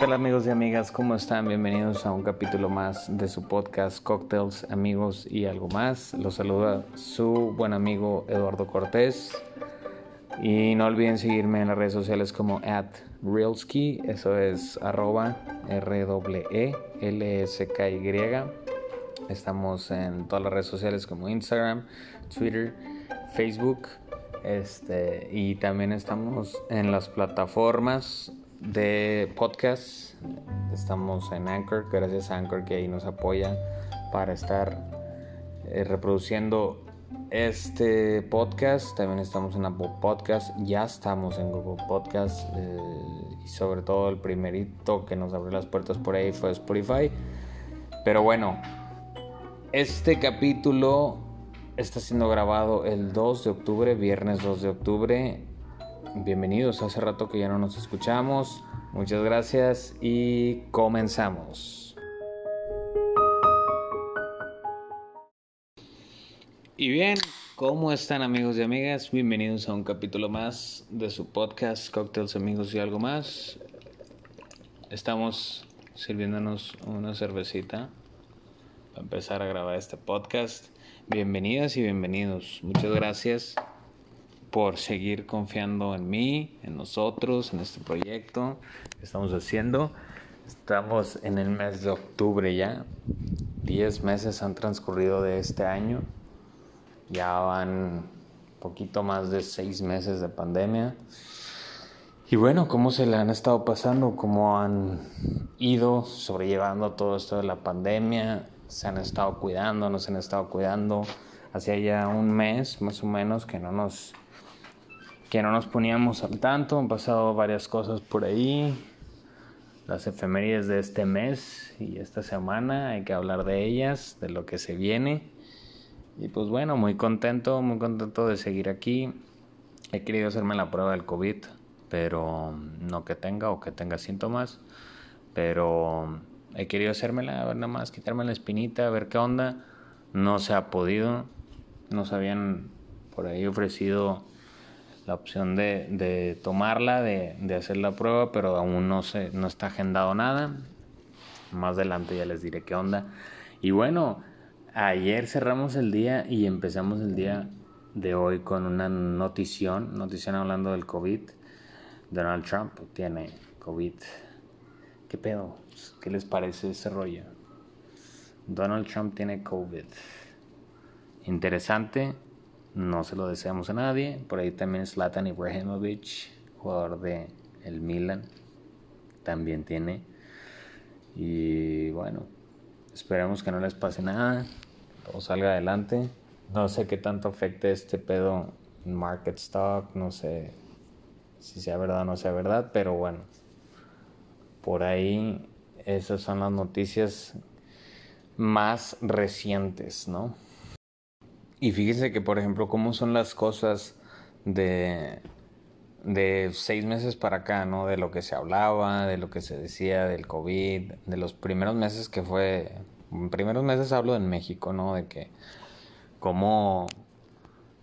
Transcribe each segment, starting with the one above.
tal amigos y amigas? ¿Cómo están? Bienvenidos a un capítulo más de su podcast Cocktails, Amigos y algo más. Los saluda su buen amigo Eduardo Cortés. Y no olviden seguirme en las redes sociales como at eso es arroba r -E l s k y Estamos en todas las redes sociales como Instagram, Twitter, Facebook. Este, y también estamos en las plataformas de podcast. Estamos en Anchor, gracias a Anchor que ahí nos apoya para estar eh, reproduciendo este podcast. También estamos en Apple Podcast, ya estamos en Google Podcast eh, y sobre todo el primerito que nos abrió las puertas por ahí fue Spotify. Pero bueno, este capítulo está siendo grabado el 2 de octubre, viernes 2 de octubre bienvenidos. Hace rato que ya no nos escuchamos. Muchas gracias y comenzamos. Y bien, ¿cómo están amigos y amigas? Bienvenidos a un capítulo más de su podcast Cocktails Amigos y algo más. Estamos sirviéndonos una cervecita para empezar a grabar este podcast. Bienvenidas y bienvenidos. Muchas gracias por seguir confiando en mí, en nosotros, en este proyecto que estamos haciendo. Estamos en el mes de octubre ya. Diez meses han transcurrido de este año. Ya van poquito más de seis meses de pandemia. Y bueno, ¿cómo se le han estado pasando? ¿Cómo han ido sobrellevando todo esto de la pandemia? ¿Se han estado cuidando? ¿No se han estado cuidando? Hacía ya un mes más o menos que no nos que no nos poníamos al tanto, han pasado varias cosas por ahí, las efemérides de este mes y esta semana, hay que hablar de ellas, de lo que se viene. Y pues bueno, muy contento, muy contento de seguir aquí. He querido hacerme la prueba del COVID, pero no que tenga o que tenga síntomas, pero he querido hacérmela, a ver nada más, quitarme la espinita, a ver qué onda. No se ha podido, nos habían por ahí ofrecido la opción de, de tomarla, de, de, hacer la prueba, pero aún no, se, no está agendado nada. Más adelante ya les diré qué onda. Y bueno, ayer cerramos el día y empezamos el día de hoy con una notición, notición hablando del COVID. Donald Trump tiene COVID. ¿Qué pedo? ¿Qué les parece ese rollo? Donald Trump tiene COVID. Interesante, no se lo deseamos a nadie. Por ahí también Zlatan Ibrahimovic, jugador de el Milan, también tiene. Y bueno, esperemos que no les pase nada, todo salga adelante. No sé qué tanto afecte este pedo en market stock, no sé si sea verdad o no sea verdad, pero bueno, por ahí esas son las noticias más recientes, ¿no? Y fíjese que, por ejemplo, cómo son las cosas de, de seis meses para acá, ¿no? De lo que se hablaba, de lo que se decía del COVID, de los primeros meses que fue, primeros meses hablo en México, ¿no? De que, cómo,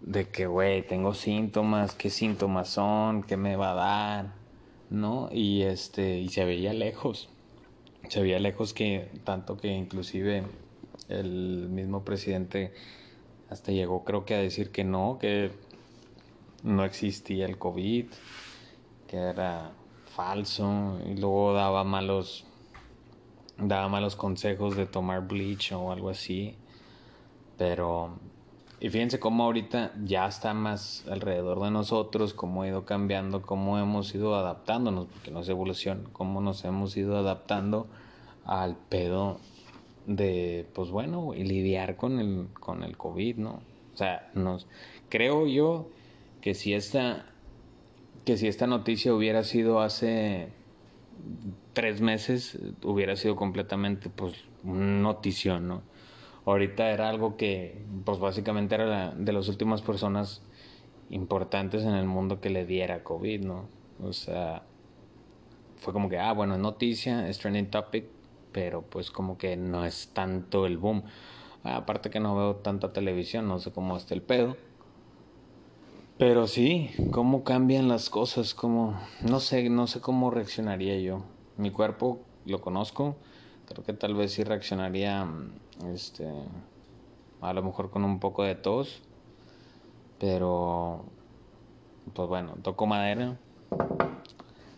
de que, güey, tengo síntomas, qué síntomas son, qué me va a dar, ¿no? Y este, y se veía lejos, se veía lejos que, tanto que inclusive el mismo presidente hasta llegó creo que a decir que no, que no existía el COVID, que era falso y luego daba malos daba malos consejos de tomar bleach o algo así. Pero y fíjense cómo ahorita ya está más alrededor de nosotros, cómo ha ido cambiando, cómo hemos ido adaptándonos, porque no es evolución, cómo nos hemos ido adaptando al pedo de, pues bueno, y lidiar con el, con el COVID, ¿no? O sea, nos, creo yo que si esta, que si esta noticia hubiera sido hace tres meses, hubiera sido completamente, pues, notición, ¿no? Ahorita era algo que, pues, básicamente era de las últimas personas importantes en el mundo que le diera COVID, ¿no? O sea, fue como que, ah, bueno, es noticia, es trending topic, pero pues como que no es tanto el boom. Aparte que no veo tanta televisión, no sé cómo está el pedo. Pero sí, cómo cambian las cosas, como no sé, no sé cómo reaccionaría yo. mi cuerpo lo conozco, creo que tal vez sí reaccionaría, este, a lo mejor con un poco de tos, pero, pues bueno, toco madera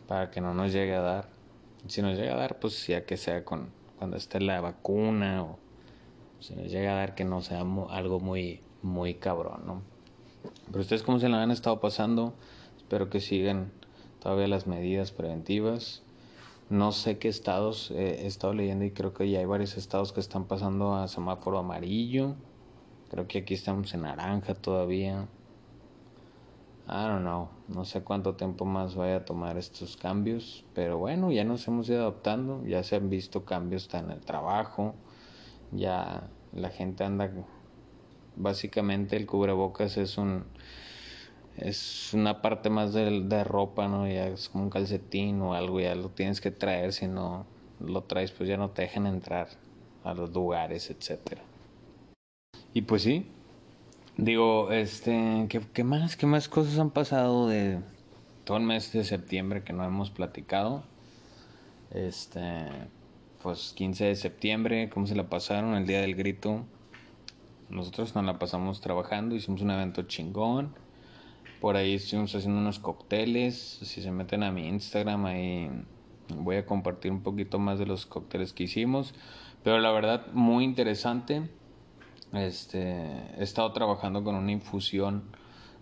para que no nos llegue a dar. Si nos llega a dar, pues ya que sea con cuando esté la vacuna o si nos llega a dar que no sea algo muy, muy cabrón, ¿no? Pero ustedes cómo se la han estado pasando, espero que sigan todavía las medidas preventivas. No sé qué estados he estado leyendo y creo que ya hay varios estados que están pasando a semáforo amarillo. Creo que aquí estamos en naranja todavía. I don't know, no sé cuánto tiempo más vaya a tomar estos cambios, pero bueno, ya nos hemos ido adaptando, ya se han visto cambios en el trabajo, ya la gente anda, básicamente el cubrebocas es un, es una parte más de, de ropa, ¿no? Ya es como un calcetín o algo, ya lo tienes que traer, si no lo traes pues ya no te dejan entrar a los lugares, etcétera. Y pues sí, Digo, este, ¿qué, más, qué más cosas han pasado de todo el mes de septiembre que no hemos platicado? Este, pues 15 de septiembre, ¿cómo se la pasaron? El día del grito. Nosotros nos la pasamos trabajando, hicimos un evento chingón. Por ahí estuvimos haciendo unos cócteles. Si se meten a mi Instagram, ahí voy a compartir un poquito más de los cócteles que hicimos. Pero la verdad, muy interesante este, he estado trabajando con una infusión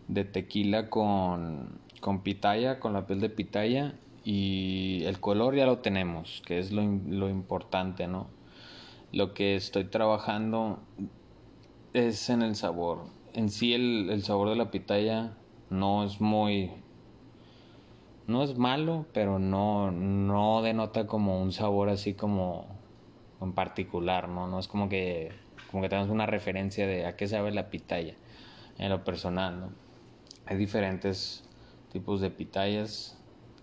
de tequila con, con pitaya, con la piel de pitaya y el color ya lo tenemos, que es lo, lo importante, ¿no? Lo que estoy trabajando es en el sabor. En sí el, el sabor de la pitaya no es muy no es malo, pero no, no denota como un sabor así como en particular, ¿no? No es como que como que tenemos una referencia de a qué sabe la pitaya en lo personal, ¿no? Hay diferentes tipos de pitayas,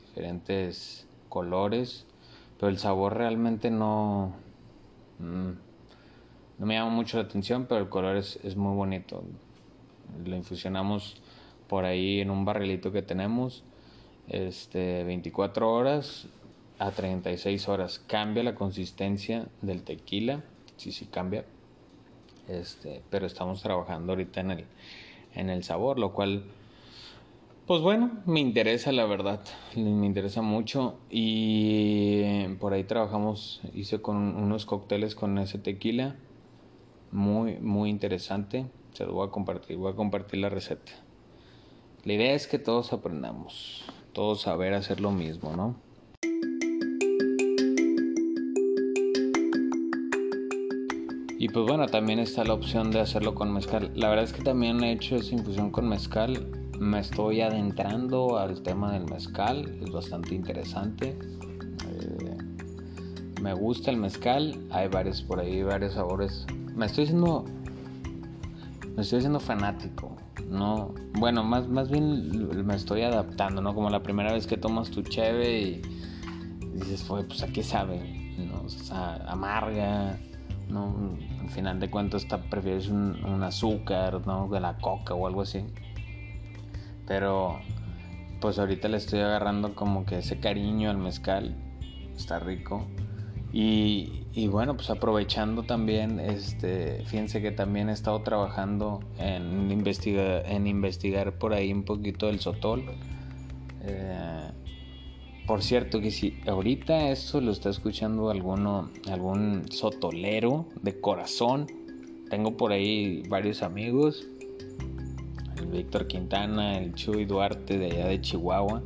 diferentes colores, pero el sabor realmente no, mm, no me llama mucho la atención, pero el color es, es muy bonito. Lo infusionamos por ahí en un barrilito que tenemos, este, 24 horas a 36 horas. Cambia la consistencia del tequila, sí, sí cambia, este, pero estamos trabajando ahorita en el, en el sabor, lo cual, pues bueno, me interesa la verdad, me interesa mucho y por ahí trabajamos, hice con unos cócteles con ese tequila, muy, muy interesante, se lo voy a compartir, voy a compartir la receta. La idea es que todos aprendamos, todos saber hacer lo mismo, ¿no? Y pues bueno, también está la opción de hacerlo con mezcal. La verdad es que también he hecho esa infusión con mezcal. Me estoy adentrando al tema del mezcal. Es bastante interesante. Eh, me gusta el mezcal. Hay varios por ahí, varios sabores. Me estoy haciendo. Me estoy haciendo fanático. No. Bueno, más, más bien me estoy adaptando, ¿no? Como la primera vez que tomas tu cheve y dices, pues a qué sabe, ¿no? O sea, amarga ¿no? Al final de cuentas prefieres un, azúcar, ¿no? De la coca o algo así. Pero pues ahorita le estoy agarrando como que ese cariño al mezcal. Está rico. Y, y, bueno, pues aprovechando también, este, fíjense que también he estado trabajando en, investigar, en investigar por ahí un poquito el sotol. Eh, por cierto, que si ahorita esto lo está escuchando alguno, algún sotolero de corazón, tengo por ahí varios amigos, el Víctor Quintana, el Chuy Duarte de allá de Chihuahua.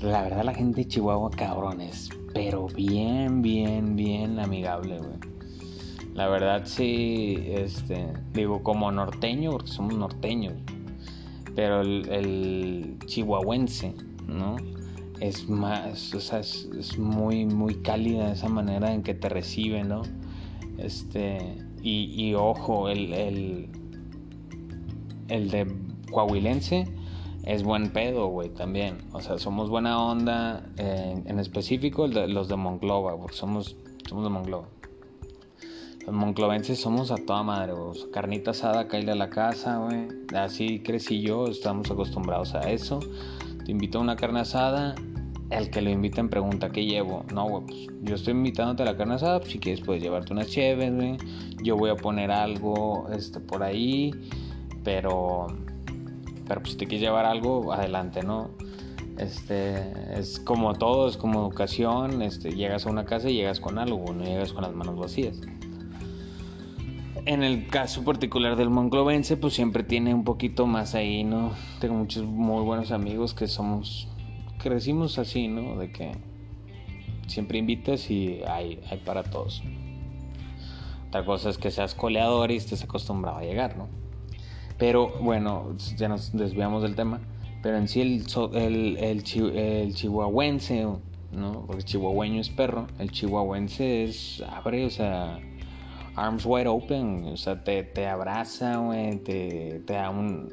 La verdad la gente de Chihuahua cabrones, pero bien, bien, bien amigable, güey. La verdad sí, este, digo como norteño, porque somos norteños, pero el, el chihuahuense, ¿no? Es más, o sea, es, muy, muy cálida esa manera en que te recibe, ¿no? Este, y, ojo, el, el, de Coahuilense es buen pedo, güey, también. O sea, somos buena onda, en específico los de Monclova, porque somos, somos de Monclova. Los monclovenses somos a toda madre, güey. Carnita asada, caíle a la casa, güey. Así crecí yo, estamos acostumbrados a eso. Te invito a una carne asada el que lo inviten pregunta qué llevo. No, güey, pues yo estoy invitándote a la carne asada. Pues, si quieres, puedes llevarte unas chéves, güey. Yo voy a poner algo este, por ahí. Pero, pero pues si te quieres llevar algo, adelante, ¿no? Este, es como todo, es como educación. Este, llegas a una casa y llegas con algo, no llegas con las manos vacías. En el caso particular del monclovense, pues siempre tiene un poquito más ahí, ¿no? Tengo muchos muy buenos amigos que somos crecimos así, ¿no? De que siempre invitas y hay, hay para todos. Otra cosa es que seas coleador y estés acostumbrado a llegar, ¿no? Pero bueno, ya nos desviamos del tema. Pero en sí el, el, el, chihuahuense, ¿no? Porque chihuahueño es perro. El chihuahuense es abre, o sea, arms wide open. O sea, te, te abraza, güey. Te, te da un.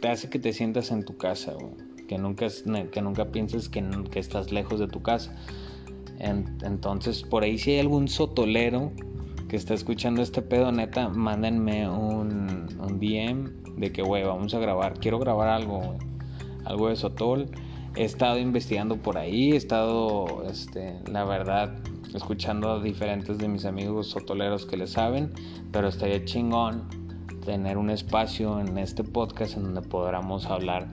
Te hace que te sientas en tu casa, güey que nunca, que nunca pienses que, que estás lejos de tu casa. entonces, por ahí si hay algún sotolero que está escuchando este pedo, neta, mándenme un, un DM de que, güey, vamos a grabar, quiero grabar algo, algo de sotol. He estado investigando por ahí, he estado, este, la verdad, escuchando a diferentes de mis amigos sotoleros que le saben, pero estaría chingón tener un espacio en este podcast en donde podamos hablar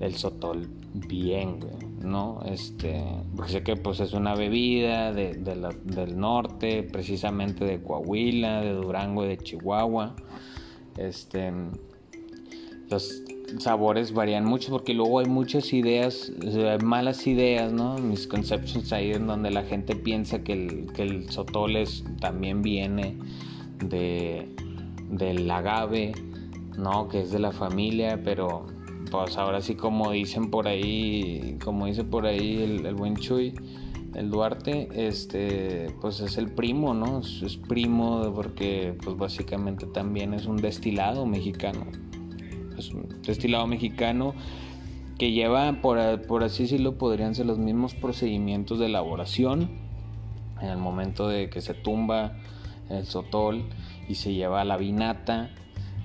el sotol bien, ¿no? Este, porque sé que pues es una bebida de, del norte, precisamente de Coahuila, de Durango y de Chihuahua. Este, los sabores varían mucho porque luego hay muchas ideas, malas ideas, ¿no? Misconceptions ahí en donde la gente piensa que el, que el sotol es, también viene de, del agave, ¿no? Que es de la familia, pero pues ahora sí como dicen por ahí, como dice por ahí el, buen Chuy, el Duarte, este, pues es el primo, ¿no? Es, primo porque pues básicamente también es un destilado mexicano. Es un destilado mexicano que lleva, por, por así decirlo, podrían ser los mismos procedimientos de elaboración en el momento de que se tumba el sotol y se lleva la vinata,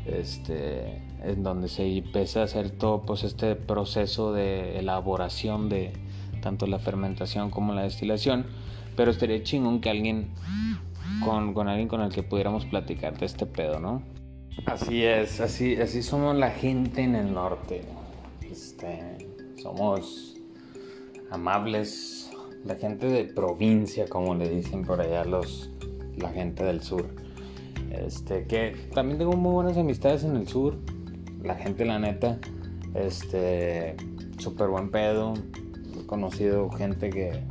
este, en donde se empieza a hacer todo pues, este proceso de elaboración de tanto la fermentación como la destilación. Pero estaría chingón que alguien, con, con alguien con el que pudiéramos platicar de este pedo, ¿no? Así es, así, así somos la gente en el norte. Este, somos amables, la gente de provincia, como le dicen por allá los, la gente del sur. Este, que también tengo muy buenas amistades en el sur, la gente, la neta, este, súper buen pedo. He conocido gente que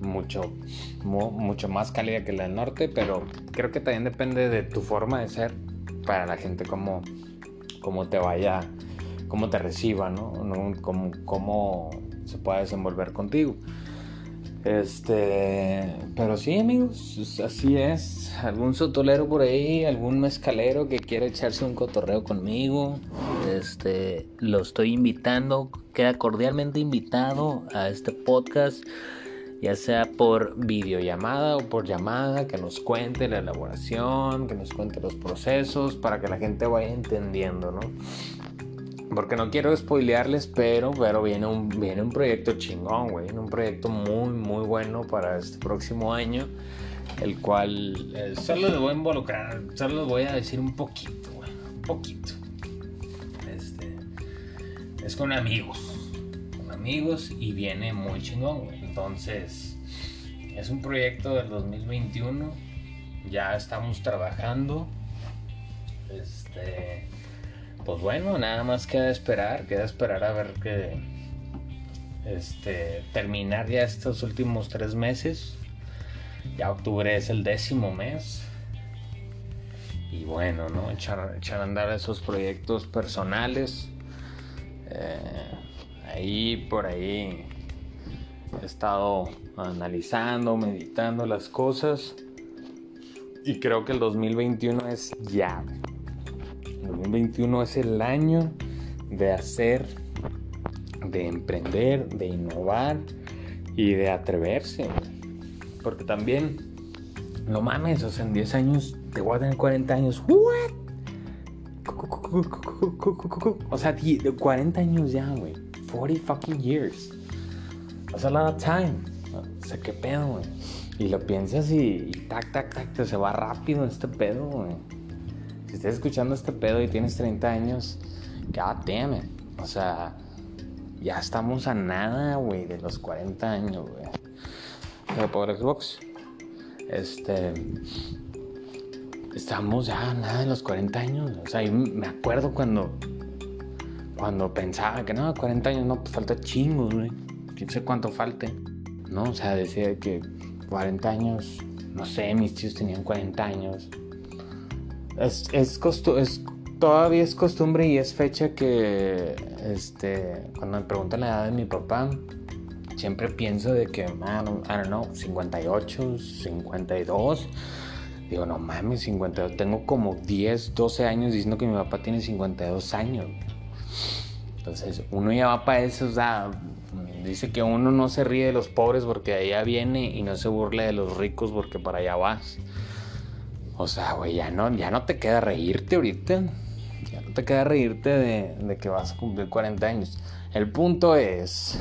mucho, mucho más cálida que la del norte, pero creo que también depende de tu forma de ser para la gente, cómo, cómo te vaya, cómo te reciba, ¿no? Cómo, cómo se pueda desenvolver contigo. Este, pero sí, amigos, así es. Algún sotolero por ahí, algún mezcalero que quiera echarse un cotorreo conmigo, este, lo estoy invitando, queda cordialmente invitado a este podcast, ya sea por videollamada o por llamada, que nos cuente la elaboración, que nos cuente los procesos, para que la gente vaya entendiendo, ¿no? Porque no quiero spoilearles, pero, pero viene, un, viene un proyecto chingón, güey. Un proyecto muy, muy bueno para este próximo año. El cual eh, solo les voy a involucrar, solo les voy a decir un poquito, güey. Un poquito. Este, es con amigos. Con amigos y viene muy chingón, güey. Entonces, es un proyecto del 2021. Ya estamos trabajando. Este pues bueno, nada más queda esperar, queda esperar a ver que este terminar ya estos últimos tres meses. Ya octubre es el décimo mes. Y bueno, ¿no? Echar, echar a andar esos proyectos personales. Eh, ahí por ahí he estado analizando, meditando las cosas. Y creo que el 2021 es ya. 2021 es el año de hacer, de emprender, de innovar y de atreverse. Porque también, no mames, o sea, en 10 años te voy a tener 40 años. ¿What? O sea, 40 años ya, güey. 40 fucking years. That's a lot of time. O sea, qué pedo, güey. Y lo piensas y, tac, tac, tac, se va rápido este pedo, güey. Si estás escuchando este pedo y tienes 30 años, god damn it. O sea, ya estamos a nada, güey, de los 40 años, güey. De Power Xbox. Este. Estamos ya a nada de los 40 años. O sea, me acuerdo cuando. Cuando pensaba que no, 40 años no, pues falta chingos, güey. Quién sé cuánto falte. ¿No? O sea, decía que 40 años, no sé, mis tíos tenían 40 años. Es, es, es todavía es costumbre y es fecha que, este, cuando me preguntan la edad de mi papá, siempre pienso de que, man, I don't know, 58, 52. Digo, no mames, 52. Tengo como 10, 12 años diciendo que mi papá tiene 52 años. Entonces, uno ya va para eso, o sea, dice que uno no se ríe de los pobres porque de allá viene y no se burle de los ricos porque para allá vas. O sea, güey, ya no, ya no te queda reírte ahorita. Ya no te queda reírte de, que vas a cumplir 40 años. El punto es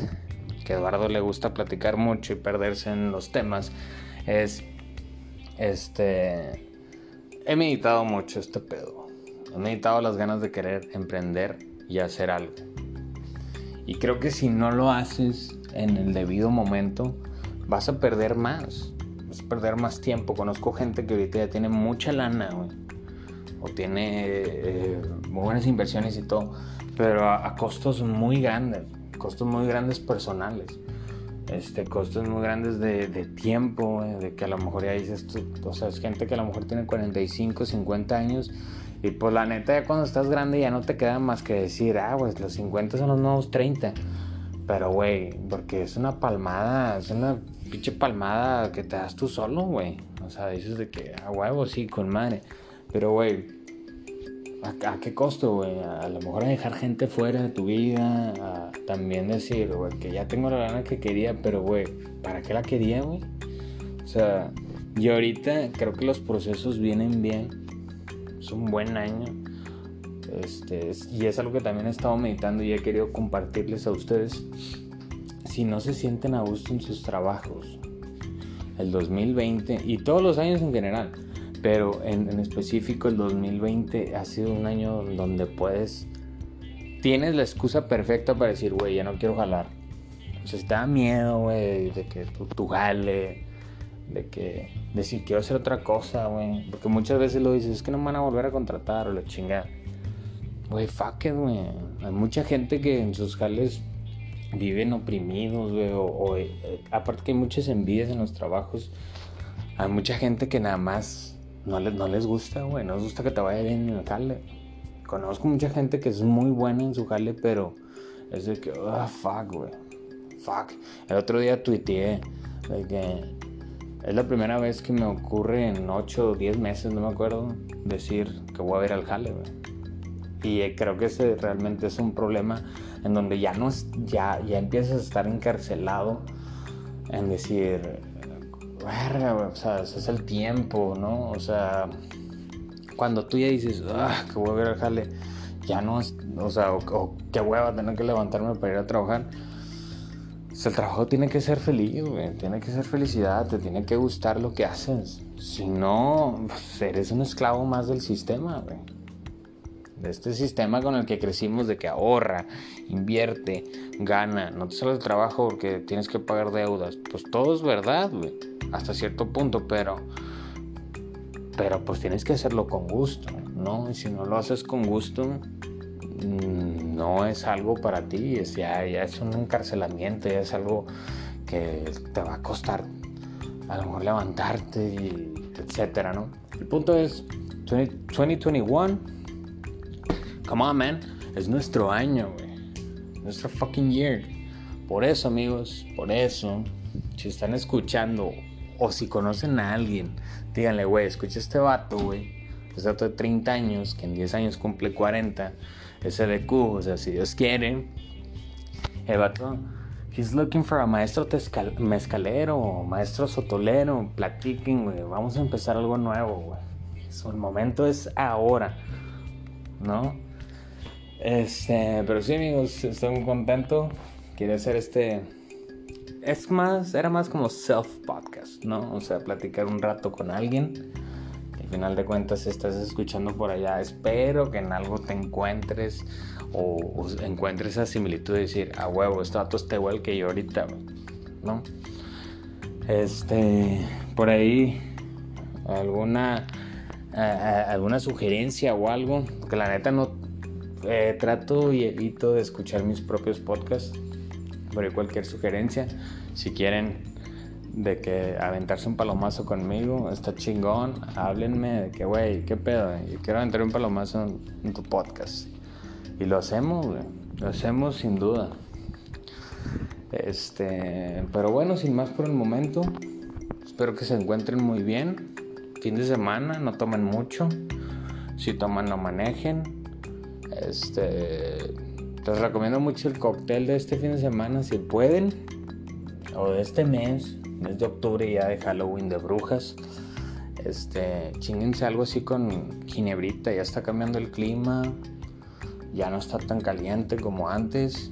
que Eduardo le gusta platicar mucho y perderse en los temas. Es, este, he meditado mucho este pedo. He meditado las ganas de querer emprender y hacer algo. Y creo que si no lo haces en el debido momento, vas a perder más. Vas a perder más tiempo. Conozco gente que ahorita ya tiene mucha lana, O tiene eh, muy buenas inversiones y todo. Pero a, costos muy grandes. Costos muy grandes personales. Este, costos muy grandes de, tiempo. De que a lo mejor ya dices tú. O sea, es gente que a lo mejor tiene 45, 50 años y pues la neta, ya cuando estás grande ya no te queda más que decir, ah, pues los 50 son los nuevos 30. Pero, güey, porque es una palmada, es una pinche palmada que te das tú solo, güey. O sea, dices de que, a huevo, sí, con madre. Pero, güey, ¿a, qué costo, güey? A, lo mejor a dejar gente fuera de tu vida, también decir, güey, que ya tengo la gana que quería, pero, güey, ¿para qué la quería, güey? O sea, yo ahorita creo que los procesos vienen bien es un buen año. Este, y es algo que también he estado meditando y he querido compartirles a ustedes. Si no se sienten a gusto en sus trabajos, el 2020 y todos los años en general, pero en, específico el 2020 ha sido un año donde puedes, tienes la excusa perfecta para decir, güey, ya no quiero jalar. O sea, da miedo, güey, de que tú, tú de que decir quiero hacer otra cosa, güey. Porque muchas veces lo dices, es que no me van a volver a contratar o la chingada. Güey, fuck it, güey. Hay mucha gente que en sus jales viven oprimidos, güey. O, eh, aparte que hay muchas envidias en los trabajos. Hay mucha gente que nada más no les, no les gusta, güey. No les gusta que te vaya bien en el jale. Conozco mucha gente que es muy buena en su jale, pero es de que, ah, fuck, güey. Fuck. El otro día tuiteé de que es la primera vez que me ocurre en 8 o 10 meses, no me acuerdo, decir que voy a ver al jale, Y eh, creo que ese realmente es un problema en donde ya no es, ya, ya empiezas a estar encarcelado en decir, verga, o sea, es el tiempo, ¿no? O sea, cuando tú ya dices, ah, que voy a ver al jale, ya no es, o sea, o, o qué hueva tener que levantarme para ir a trabajar el trabajo tiene que ser feliz, güey. Tiene que ser felicidad, te tiene que gustar lo que haces. Si no, eres un esclavo más del sistema, güey. De este sistema con el que crecimos de que ahorra, invierte, gana, no te sale el trabajo porque tienes que pagar deudas. Pues todo es verdad, güey. Hasta cierto punto, pero... Pero pues tienes que hacerlo con gusto, ¿no? Y si no lo haces con gusto, no es algo para ti, es, ya, es un encarcelamiento, ya es algo que te va a costar a lo mejor levantarte, y etcétera, ¿no? El punto es 2021, come on, man, es nuestro año, nuestro fucking year. Por eso, amigos, por eso, si están escuchando o si conocen a alguien, díganle, güey, escucha este vato, güey, este vato de 30 años, que en 10 años cumple 40 SDQ, o sea, si Dios quiere, el he's looking for a maestro mezcalero, maestro sotolero, platiquen, güey, vamos a empezar algo nuevo, güey. el momento es ahora, ¿no? Este, pero sí, amigos, estoy muy contento. Quiero hacer este, es más, era más como self-podcast, ¿no? O sea, platicar un rato con alguien. Al final de cuentas, estás escuchando por allá, espero que en algo te encuentres o, encuentres esa similitud de decir, a huevo, este dato está igual que yo ahorita, ¿no? Este, por ahí, alguna, alguna sugerencia o algo, que la neta no eh, trato y evito de escuchar mis propios podcasts por cualquier sugerencia, si quieren de que aventarse un palomazo conmigo, está chingón, háblenme de que, güey, qué pedo, yo quiero aventar un palomazo en, tu podcast. Y lo hacemos, lo hacemos sin duda. Este, pero bueno, sin más por el momento, espero que se encuentren muy bien. Fin de semana, no tomen mucho. Si toman, no manejen. Este, les recomiendo mucho el cóctel de este fin de semana, si pueden, o de este mes, mes de octubre ya de Halloween de brujas. Este, chinguense algo así con ginebrita, ya está cambiando el clima, ya no está tan caliente como antes.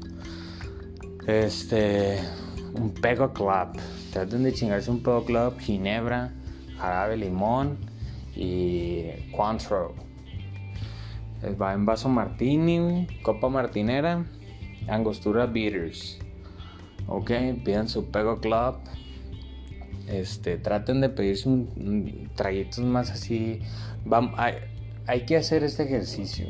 Este, un pego club, traten de chingarse un pego club, ginebra, jarabe limón y Cointreau Va en vaso martini, copa martinera, angostura beaters. Ok, pidan su Pego Club. Este, traten de pedirse un, traguitos más así. hay, hay, que hacer este ejercicio,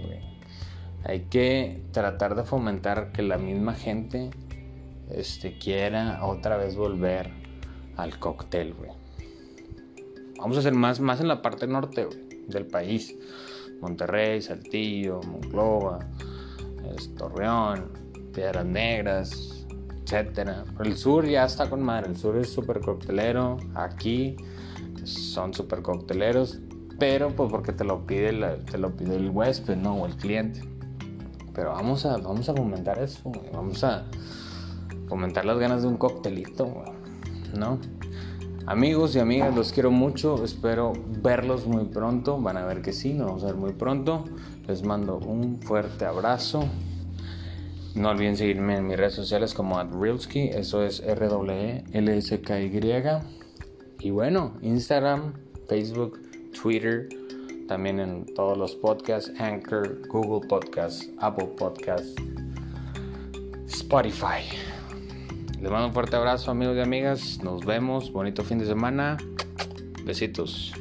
Hay que tratar de fomentar que la misma gente este, quiera otra vez volver al cóctel. Vamos a hacer más, más en la parte norte, del país. Monterrey, Saltillo, Monclova, Torreón, Piedras Negras, el sur ya está con madre, el sur es súper coctelero, aquí son súper cocteleros, pero pues porque te lo pide el, te lo pide el huésped, ¿no? O el cliente. Pero vamos a, vamos a fomentar eso, vamos a fomentar las ganas de un coctelito, ¿no? Amigos y amigas, los quiero mucho. Espero verlos muy pronto. Van a ver que sí, nos vamos a ver muy pronto. Les mando un fuerte abrazo. No olviden seguirme en mis redes sociales como @realski, eso es R W e L S K Y. Y bueno, Instagram, Facebook, Twitter, también en todos los podcasts, Anchor, Google Podcasts, Apple Podcasts, Spotify. Les mando un fuerte abrazo amigos y amigas. Nos vemos. Bonito fin de semana. Besitos.